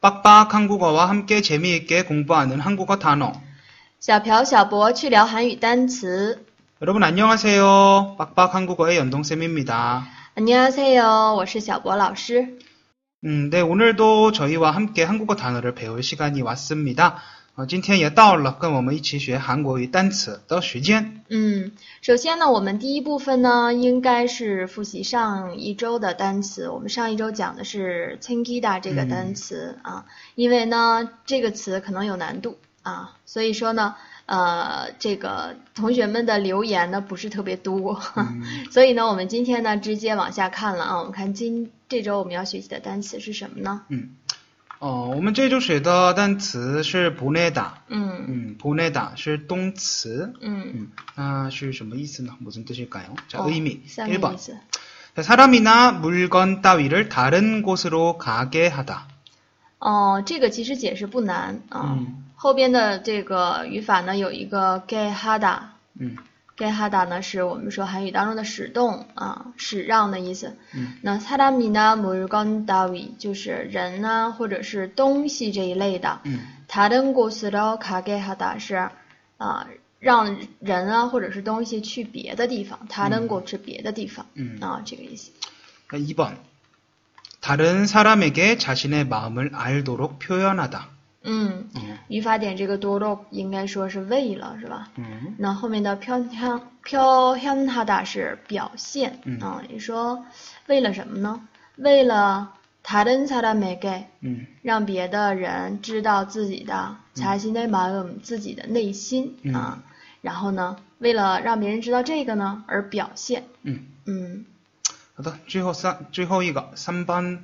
빡빡 한국어와 함께 재미있게 공부하는 한국어 단어. 小朴、小博去聊韩语单词。 여러분 안녕하세요. 빡빡 한국어의 연동쌤입니다. 안녕하세요，我是小博老师。 음, 네, 오늘도 저희와 함께 한국어 단어를 배울 시간이 왔습니다. 어, 今天也到了跟我们一起学韩国语单词的时间。嗯，首先呢，我们第一部分呢，应该是复习上一周的单词。我们上一周讲的是 c h e n g i d a 这个单词、啊，因为呢这个词可能有难度啊，所以说呢， 呃，这个同学们的留言呢不是特别多，所以呢，我们今天呢直接往下看了啊。我们看今这周我们要学习的单词是什么呢？ 음, 어, 我们这周学的单词是 보내다. 嗯 음, 보내다 是动词. 嗯， 음, 那是什么意思呢? 무슨 뜻일까요? 자, 어, 의미. 下面 1번. 意思。 자, 사람이나 물건 따위를 다른 곳으로 가게 하다. 哦，这个其实解释不难啊。嗯 后边的这个语法呢，有一个 ge hada。 음, ge hada 呢，是我们说韩语当中的使动啊，使让的意思。嗯那사람이나물건따위就是人啊，或者是东西这一类的。 음, 다른곳으로가게 하다是啊，让人啊或者是东西去别的地方。다른 곳是别的地方。嗯啊，这个意思。 2번. 다른 사람에게 자신의 마음을 알도록 표현하다. 嗯语法点这个 do dog 应该说是为了是吧？嗯。那后面的飘飘飘香它的是表现嗯。你说为了什么呢？为了他人才能每给嗯。让别的人知道自己的才是内满我们自己的内心啊。然后呢为了让别人知道这个呢而表现。嗯。嗯。好的最后三最后一个三班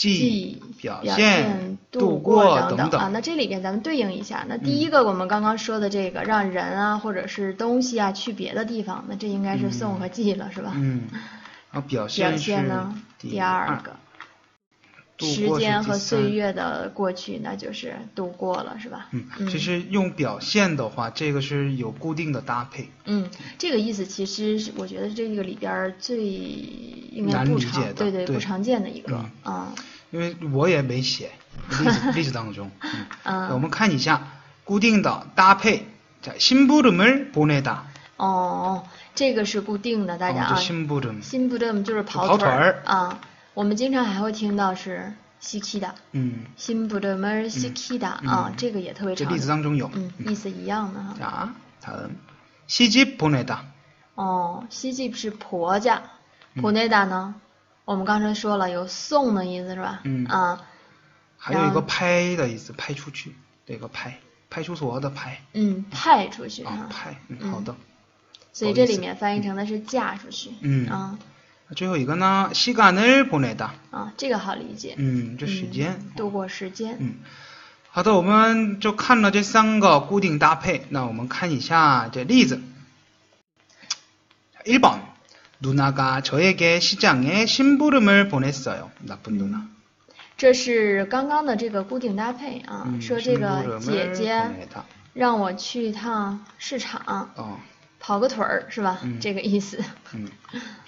记记、表表现、度过等等啊。那这里边咱们对应一下，那第一个我们刚刚说的这个，让人啊或者是东西啊去别的地方，那这应该是送和记了，是吧？嗯，然后表表现呢，第第二个，时间和第三岁月的过去，那就是度过了，是吧？嗯，其实用表现的话，这个是有固定的搭配。嗯，这个意思其实是我觉得这个里边儿最应该难理不常解的对对对不常见的一个嗯啊因为我也没写例子例子当中，嗯，我嗯们看一下固定的搭配。자 심부름을 보내다。 哦，这个是固定的，大家哦，啊这， 심부름。 新不正就是跑跑腿腿儿儿啊。 我们经常还会听到是西 k 的，嗯，新不正门西 k 的啊嗯，这个也特别常这例子当中有。嗯，意思一样的哈。 자 다음 시집 보내다。 哦，西季是婆家，嗯婆内达呢？我们刚才说了有送的意思是吧？嗯啊，还有一个然后派的意思，派出去，这个派，派出所的派嗯，派出去啊哈，，派，嗯，嗯好的。所以这里面翻译成的是嫁出去。嗯啊 最后一个呢，시간을보내다， 啊，这个好理解。嗯，这时嗯间，度过时间。嗯，好的，我们就看了这三个固定搭配，那我们看一下这例子。1번 누나가 저에게 시장에 심부름을 보냈어요. 나쁜 누나. 这是刚刚的这个固定搭配啊， 음, 说这个 심부름을 姐姐 보내다. 让我去一趟市场， 어, 跑个腿儿是吧？嗯这个意思。 음,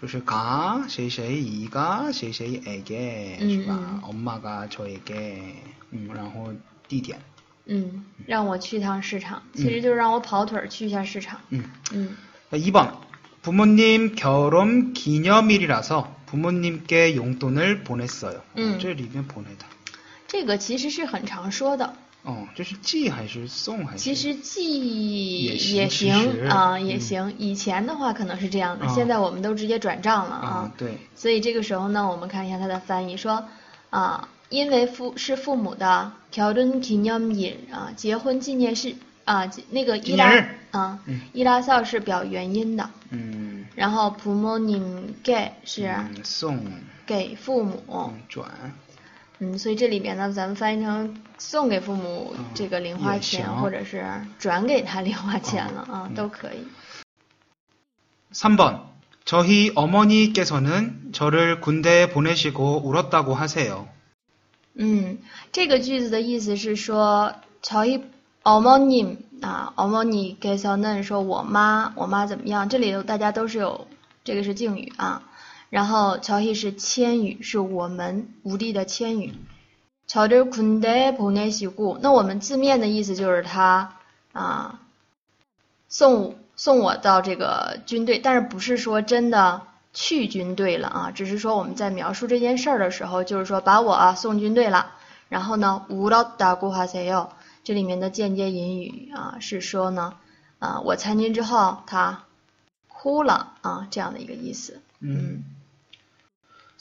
就是가谁谁이가谁谁에게 嗯，是吧？嗯。 엄마가 저에게 嗯，然后地点嗯，让我去一趟市场，其实就是让我跑腿儿去一下市场。 음. 嗯 2번 부모님 결혼 기념일이라서 부모님께 용돈을 보냈어요. 음. 这里面 보내다. 这个其实是很常说的， 哦，这是寄还是送还是？其实寄也行也其实啊，也嗯行。以前的话可能是这样的，啊现在我们都直接转账了啊啊。，对，所以这个时候呢，我们看一下它的翻译，说啊，因为父是父母的결혼기념일啊，结婚纪念日啊，那个伊拉纪念日啊嗯，伊拉孝是表原因的，嗯，然后부모님给是嗯送给父母，嗯转 嗯，所以这里面呢，咱们翻译成送给父母嗯这个零花也钱，行或者是转给他零花钱了啊，嗯都可以。 3번 저희 어머니께서는 저를 군대에 보내시고 울었다고 하세요. 嗯，这个句子的意思是说，저희어머님啊，어머니께서는说我妈，我妈怎么样？这里头大家都是有这个是敬语啊， 然后저희是谦语，是我们无力的谦语。저를군대에보내시고，那我们字面的意思就是他啊送送我到这个军队，但是不是说真的去军队了啊？只是说我们在描述这件事儿的时候，就是说把我啊送军队了。然后呢，울었다고하세요。这里面的间接引语啊是说呢，啊我参军之后他哭了啊这样的一个意思。 음.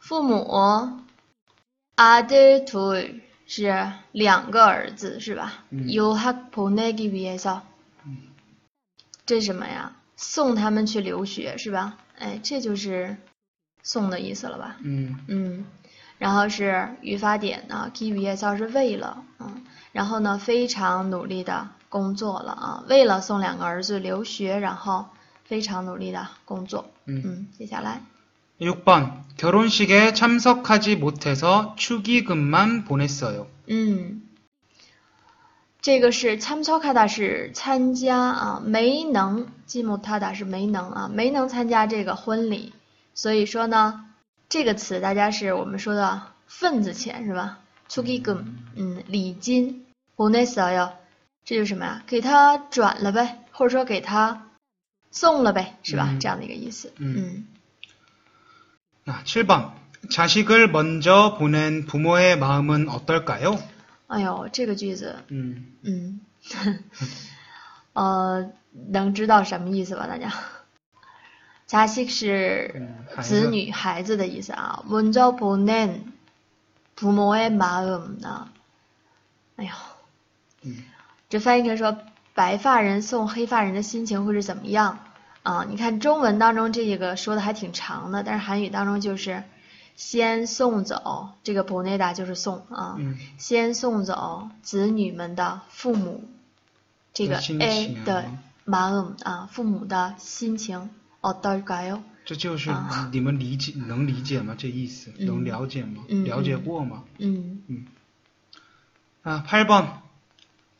父母아들둘是两个儿子是吧？嗯 유학보내기위해서，这是什么呀？送他们去留学是吧？哎，这就是送的意思了吧？ 음, 嗯，然后是语法点呢，기위해서是为了，嗯，然后呢非常努力的工作了啊，为了送两个儿子留学，然后非常努力的工作。 음. 嗯，接下来。 6번 결혼식에 참석하지 못해서 축의금만 보냈어요. 嗯，这个是参操卡达是参加啊，没能吉姆塔达是没能啊，没能参加这个婚礼，所以说呢，这个词大家是我们说的份子钱是吧？出给금嗯，礼金，보냈어요，这就是什么呀？给他转了呗，或者说给他送了呗，是吧？嗯这样的一个意思。嗯嗯 자, 7번 자식을 먼저 보낸 부모의 마음은 어떨까요? 哎呦，这个句子， 음, 嗯，呃，能知道什么意思吧？大家，자식是嗯孩子子女、孩子的意思啊。먼저보낸부모의마음啊，哎呦， 음, 这翻译成说白发人送黑发人的心情会是怎么样 啊，你看中文当中这个说的还挺长的，但是韩语当中就是先送走这个 boneda 就是送啊、先送走子女们的父母，这个 a 的 m a o m 啊，父母的心情 o d o g a 这就是你们理解、能理解吗？这意思能了解吗、了解过吗？嗯嗯,嗯啊，拍棒。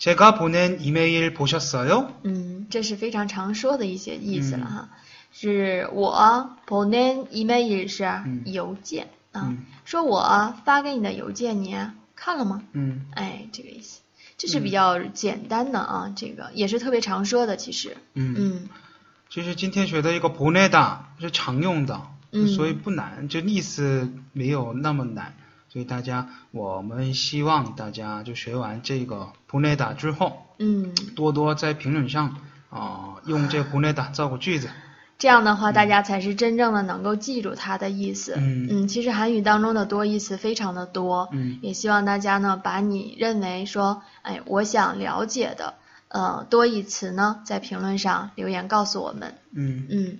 제가 보낸 이메일 보셨어요? 嗯，这是非常常说的一些意思了嗯哈。是我보낸 email 是嗯邮件啊，嗯说我发给你的邮件你看了吗？ 음, 哎，这个意思，这是比较简单的啊，这个也是特别常说的，其实， 음. 嗯其实今天学的一个 보내다 是常用的，嗯所以不难，就意思没有那么难。 所以大家，我们希望大家就学完这个普内打之后，嗯，多多在评论上啊，用这普内打造个句子，这样的话大家才是真正的能够记住它的意思。嗯，嗯，其实韩语当中的多义词非常的多。嗯，也希望大家呢，把你认为说，哎，我想了解的，呃，多义词呢，在评论上留言告诉我们。嗯嗯，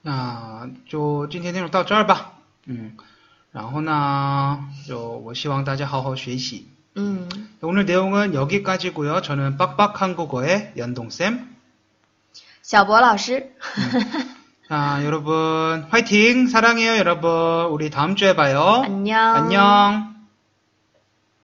那就今天内容到这儿吧。嗯。然后呢，就我希望大家好好学习。嗯， 오늘 내용은 여기까지고요. 저는 빡빡 한국어의 연동쌤. 小博老师， 자, 여러분 화이팅! 사랑해요, 여러분. 우리 다음 주에 봐요. 안녕. 안녕.